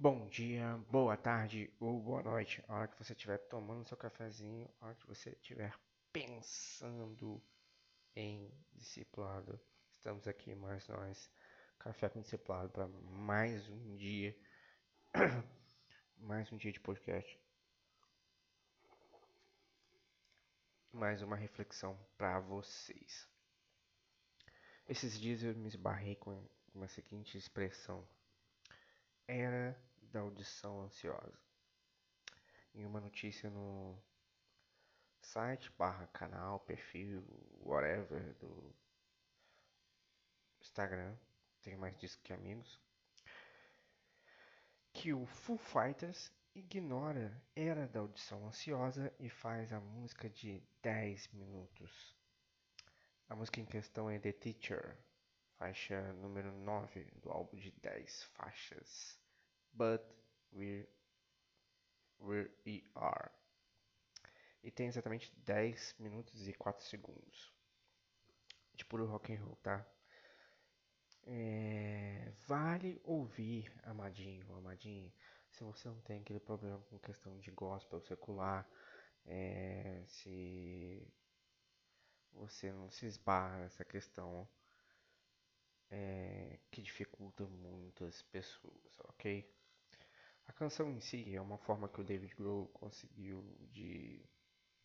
Bom dia, boa tarde ou boa noite. A hora que você estiver tomando seu cafezinho, a hora que você estiver pensando em discipulado. Estamos aqui mais nós, Café com Discipulado, para mais um dia, mais um dia de podcast. Mais uma reflexão para vocês. Esses dias eu me esbarrei com uma seguinte expressão. Era da audição ansiosa. Em uma notícia no site, barra canal, perfil, whatever do Instagram, tenho mais disso que amigos, que o Foo Fighters ignora era da audição ansiosa e faz a música de 10 minutos. A música em questão é The Teacher, faixa número 9 do álbum de 10 faixas. But we, we are. E tem exatamente 10 minutos e 4 segundos de puro rock and roll, tá? É, vale ouvir, amadinho, amadinho, se você não tem aquele problema com questão de gospel secular, é, se você não se esbarra nessa questão é, que dificulta muitas pessoas, ok? A canção em si é uma forma que o David Grohl conseguiu de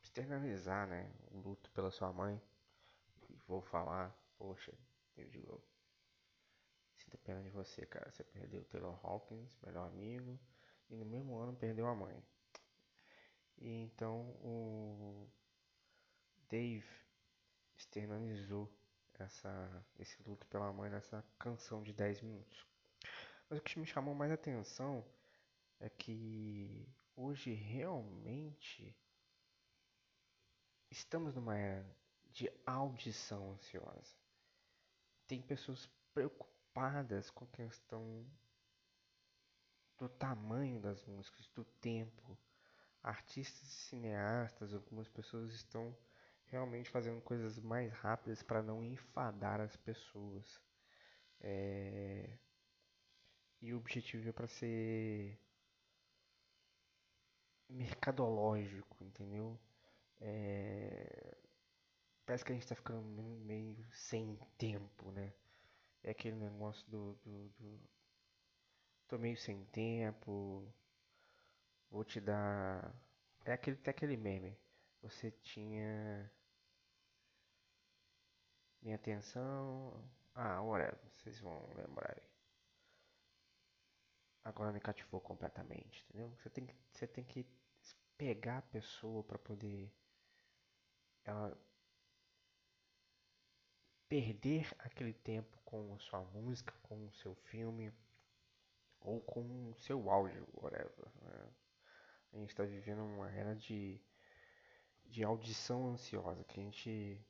externalizar né, o luto pela sua mãe. E vou falar, poxa, David Grohl, sinto pena de você, cara. Você perdeu o Taylor Hawkins, melhor amigo, e no mesmo ano perdeu a mãe. E então o Dave externalizou essa, esse luto pela mãe nessa canção de 10 minutos. Mas o que me chamou mais atenção é que hoje realmente estamos numa era de audição ansiosa. Tem pessoas preocupadas com a questão do tamanho das músicas, do tempo. Artistas e cineastas, algumas pessoas estão realmente fazendo coisas mais rápidas para não enfadar as pessoas. É... E o objetivo é para ser mercadológico, entendeu? É... Parece que a gente tá ficando meio sem tempo, né? É aquele negócio do, do, do... Tô meio sem tempo. Vou te dar. É aquele, até aquele meme. Você tinha minha atenção. Ah, whatever. Vocês vão lembrar aí. Agora me cativou completamente, entendeu? Você tem, você tem que pegar a pessoa para poder ela perder aquele tempo com sua música, com o seu filme ou com o seu áudio, whatever. Né? A gente está vivendo uma era de, de audição ansiosa que a gente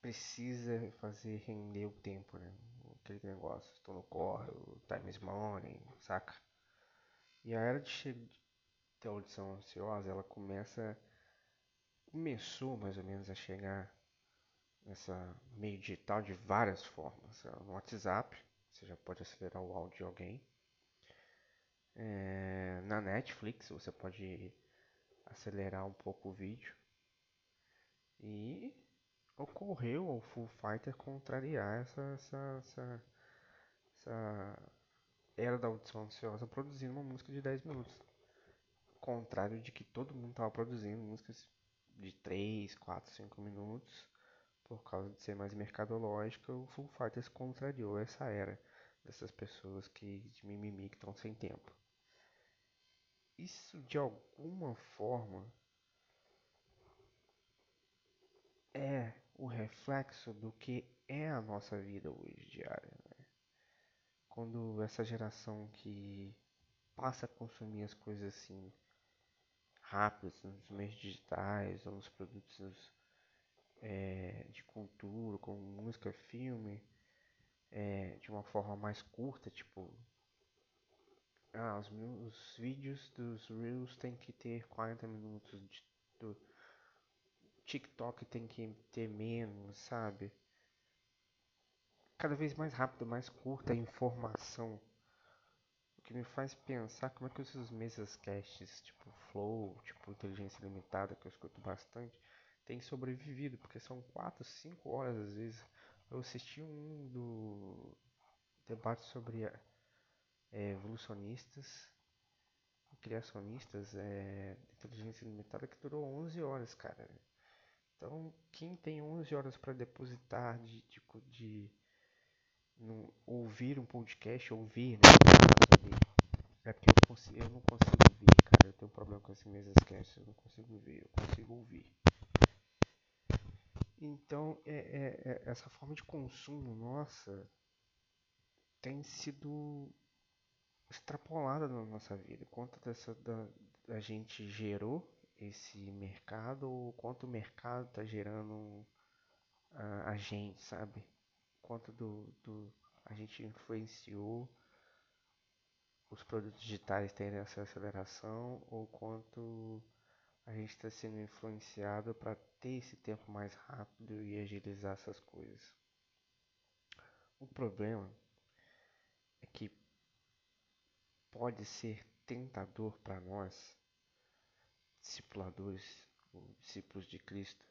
precisa fazer render o tempo, né? Aquele negócio, estou no corre, o time is money, saca? E a era de, ter audição ansiosa, ela começa começou mais ou menos a chegar nessa meio digital de várias formas. No WhatsApp, você já pode acelerar o áudio de alguém. É, na Netflix, você pode acelerar um pouco o vídeo. E ocorreu ao Full Fighter contrariar essa, essa, essa, essa era da audição ansiosa produzindo uma música de 10 minutos contrário de que todo mundo estava produzindo músicas de 3, 4, 5 minutos, por causa de ser mais mercadológica, o Full Fighters contrariou essa era dessas pessoas que de mimimi que estão sem tempo. Isso de alguma forma é o reflexo do que é a nossa vida hoje diária. Né? Quando essa geração que passa a consumir as coisas assim rápidos nos meios digitais ou nos produtos é, de cultura, como música, filme, é, de uma forma mais curta, tipo ah, os, os vídeos dos Reels tem que ter 40 minutos, de, do TikTok tem que ter menos, sabe? Cada vez mais rápido, mais curta a informação. Que me faz pensar como é que esses mesas casts, tipo Flow, tipo Inteligência Limitada, que eu escuto bastante, tem sobrevivido, porque são 4, 5 horas às vezes. Eu assisti um do debate sobre é, evolucionistas criacionistas, é, inteligência limitada, que durou 11 horas, cara. Então, quem tem 11 horas para depositar de, de, de no, ouvir um podcast, ouvir, né? É porque eu, consigo, eu não consigo ver, cara. Eu tenho um problema com esse mesmo esquece. Eu não consigo ver, eu consigo ouvir. Então, é, é, é, essa forma de consumo nossa tem sido extrapolada na nossa vida. Quanto dessa da, a gente gerou esse mercado ou quanto o mercado está gerando a, a, gente, sabe? Quanto do, do a gente influenciou os produtos digitais terem essa aceleração ou quanto a gente está sendo influenciado para ter esse tempo mais rápido e agilizar essas coisas. O problema é que pode ser tentador para nós, discipuladores discípulos de Cristo,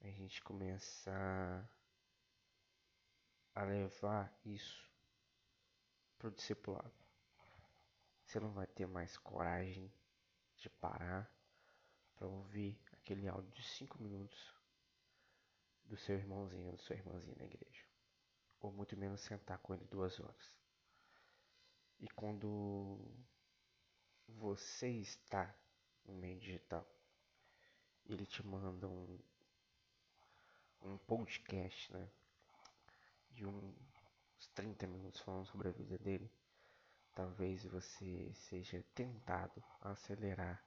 a gente começar a levar isso para o discipulado. Você não vai ter mais coragem de parar para ouvir aquele áudio de 5 minutos do seu irmãozinho ou da sua irmãzinha na igreja. Ou muito menos sentar com ele duas horas. E quando você está no meio digital, ele te manda um, um podcast, né? De uns 30 minutos falando sobre a vida dele. Talvez você seja tentado a acelerar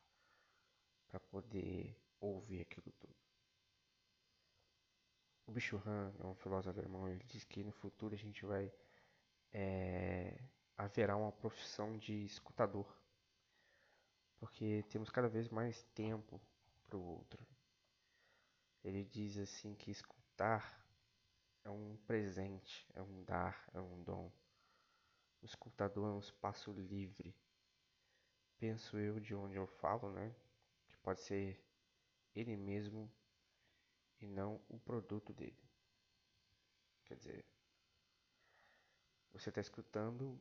para poder ouvir aquilo tudo. O Bicho Han é um filósofo alemão, ele diz que no futuro a gente vai é, haverá uma profissão de escutador, porque temos cada vez mais tempo para o outro. Ele diz assim que escutar é um presente, é um dar, é um dom. O escutador é um espaço livre. Penso eu de onde eu falo, né? pode ser ele mesmo e não o produto dele. Quer dizer, você está escutando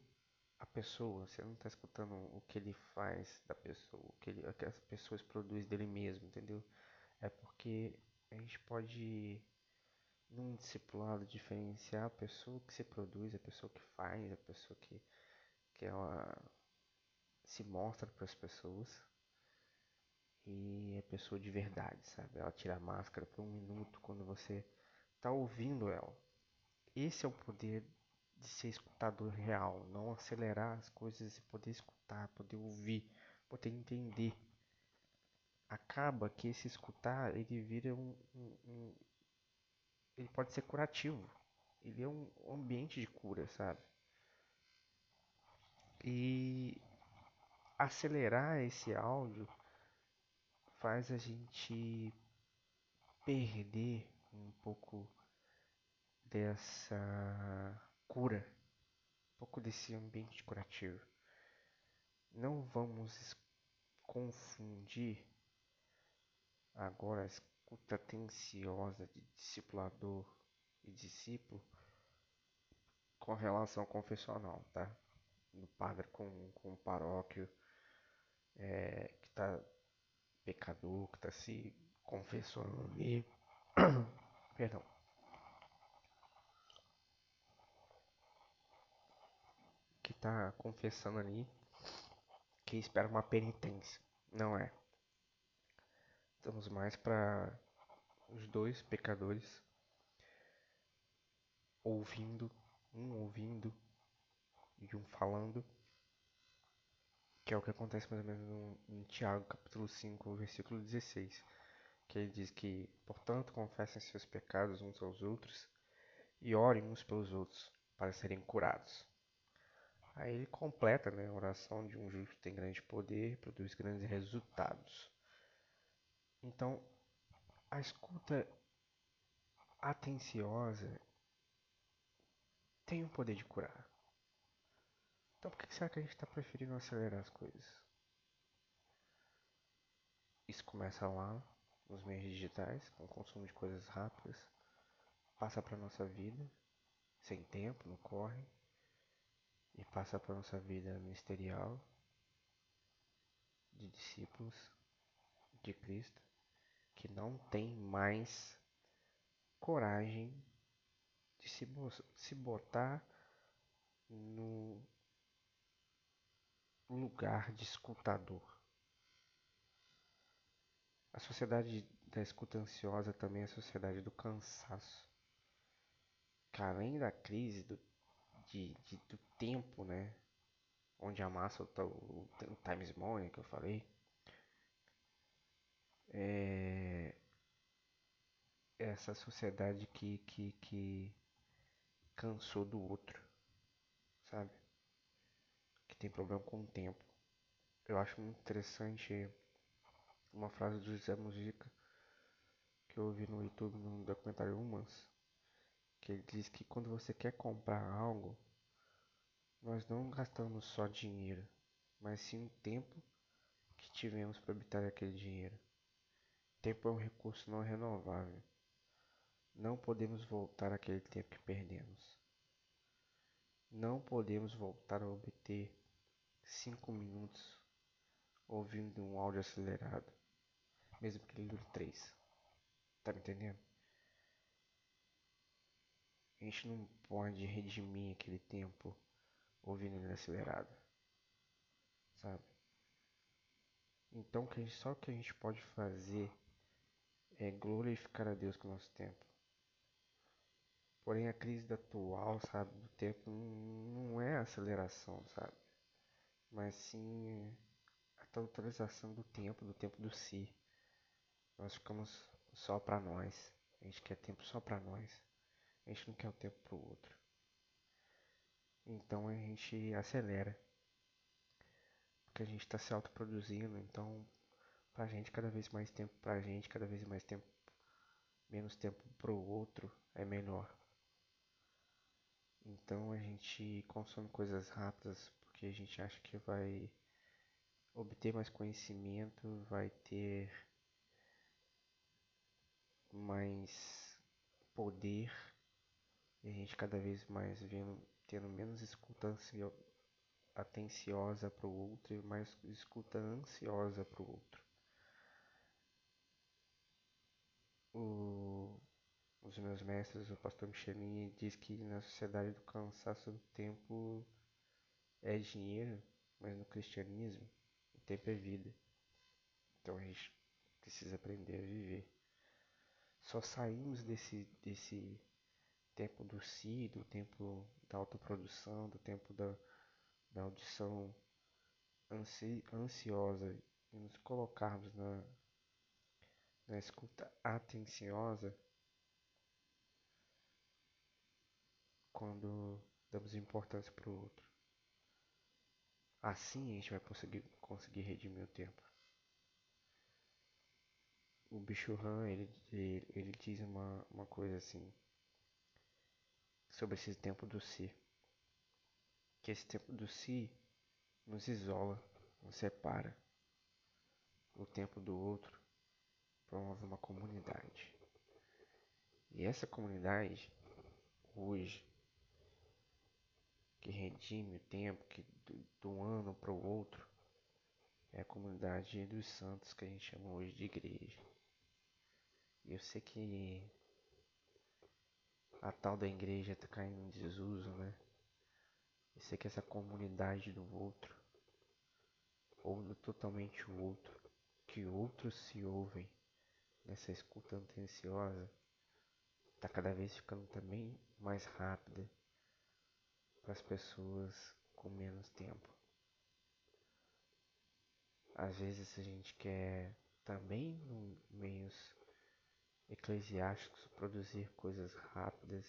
a pessoa, você não está escutando o que ele faz da pessoa, o que, ele, o que as pessoas produzem dele mesmo, entendeu? É porque a gente pode, num discipulado, diferenciar a pessoa que se produz, a pessoa que faz, a pessoa que, que ela se mostra para as pessoas e é pessoa de verdade, sabe? Ela tira a máscara por um minuto quando você tá ouvindo ela. Esse é o poder de ser escutador real, não acelerar as coisas e poder escutar, poder ouvir, poder entender. Acaba que esse escutar ele vira um, um ele pode ser curativo. Ele é um ambiente de cura, sabe? E acelerar esse áudio faz a gente perder um pouco dessa cura, um pouco desse ambiente curativo. Não vamos confundir agora a escuta atenciosa de discipulador e discípulo com relação confessional, tá? Do padre com, com o paróquio é, que está pecador que está se confessando ali. Perdão. Que está confessando ali que espera uma penitência. Não é. Estamos mais para os dois pecadores ouvindo, um ouvindo e um falando que é o que acontece mais ou menos no, em Tiago, capítulo 5, versículo 16, que ele diz que, portanto, confessem seus pecados uns aos outros e orem uns pelos outros para serem curados. Aí ele completa né, a oração de um justo tem grande poder, produz grandes resultados. Então, a escuta atenciosa tem o poder de curar. Então por que será que a gente está preferindo acelerar as coisas? Isso começa lá nos meios digitais, com o consumo de coisas rápidas, passa para nossa vida, sem tempo, não corre, e passa para nossa vida ministerial, de discípulos de Cristo, que não tem mais coragem de se, se botar no lugar de escutador. A sociedade da escuta ansiosa também é a sociedade do cansaço. Que além da crise do, de, de, do tempo, né? Onde amassa o, o, o Times Money que eu falei. É essa sociedade que, que, que cansou do outro, sabe? Que tem problema com o tempo. Eu acho muito interessante uma frase do José Mujica que eu ouvi no YouTube no documentário Humans, que ele diz que quando você quer comprar algo, nós não gastamos só dinheiro, mas sim o tempo que tivemos para obter aquele dinheiro. Tempo é um recurso não renovável. Não podemos voltar àquele tempo que perdemos. Não podemos voltar a obter cinco minutos ouvindo um áudio acelerado, mesmo que ele dure três. Tá me entendendo? A gente não pode redimir aquele tempo ouvindo ele acelerado, sabe? Então, só o que a gente pode fazer é glorificar a Deus com o nosso tempo. Porém, a crise atual, sabe, do tempo não é aceleração, sabe? Mas sim a totalização do tempo, do tempo do si. Nós ficamos só para nós. A gente quer tempo só para nós. A gente não quer o tempo pro outro. Então a gente acelera. Porque a gente está se autoproduzindo. Então, pra gente, cada vez mais tempo pra gente, cada vez mais tempo, menos tempo pro outro é melhor. Então a gente consome coisas rápidas porque a gente acha que vai obter mais conhecimento, vai ter mais poder e a gente cada vez mais vendo, tendo menos escuta ansio, atenciosa para o outro e mais escuta ansiosa para o outro. O os meus mestres, o pastor Michelin, diz que na sociedade do cansaço do tempo é dinheiro, mas no cristianismo o tempo é vida. Então a gente precisa aprender a viver. Só saímos desse, desse tempo do si, do tempo da autoprodução, do tempo da, da audição ansi, ansiosa e nos colocarmos na, na escuta atenciosa quando damos importância para o outro. Assim a gente vai conseguir, conseguir redimir o tempo. O bicho Han, ele, ele, ele diz uma, uma coisa assim sobre esse tempo do si. Que esse tempo do si nos isola, nos separa. O tempo do outro promove uma comunidade. E essa comunidade, hoje, que redime o tempo, que de um ano para o outro, é a comunidade dos santos que a gente chama hoje de igreja. E eu sei que a tal da igreja está caindo em desuso, né? Eu sei que essa comunidade do outro, ouve totalmente o outro, que outros se ouvem nessa escuta antenciosa, está cada vez ficando também mais rápida para as pessoas com menos tempo. Às vezes a gente quer também no meios eclesiásticos produzir coisas rápidas,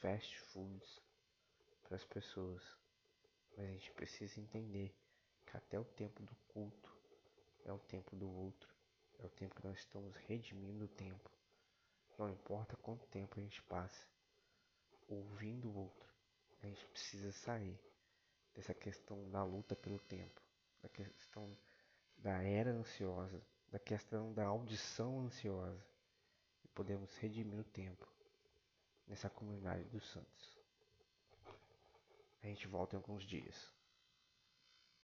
fast foods para as pessoas. Mas a gente precisa entender que até o tempo do culto é o tempo do outro, é o tempo que nós estamos redimindo o tempo. Não importa quanto tempo a gente passe ouvindo o outro, a gente precisa sair dessa questão da luta pelo tempo, da questão da era ansiosa, da questão da audição ansiosa. E podemos redimir o tempo nessa comunidade dos santos. A gente volta em alguns dias.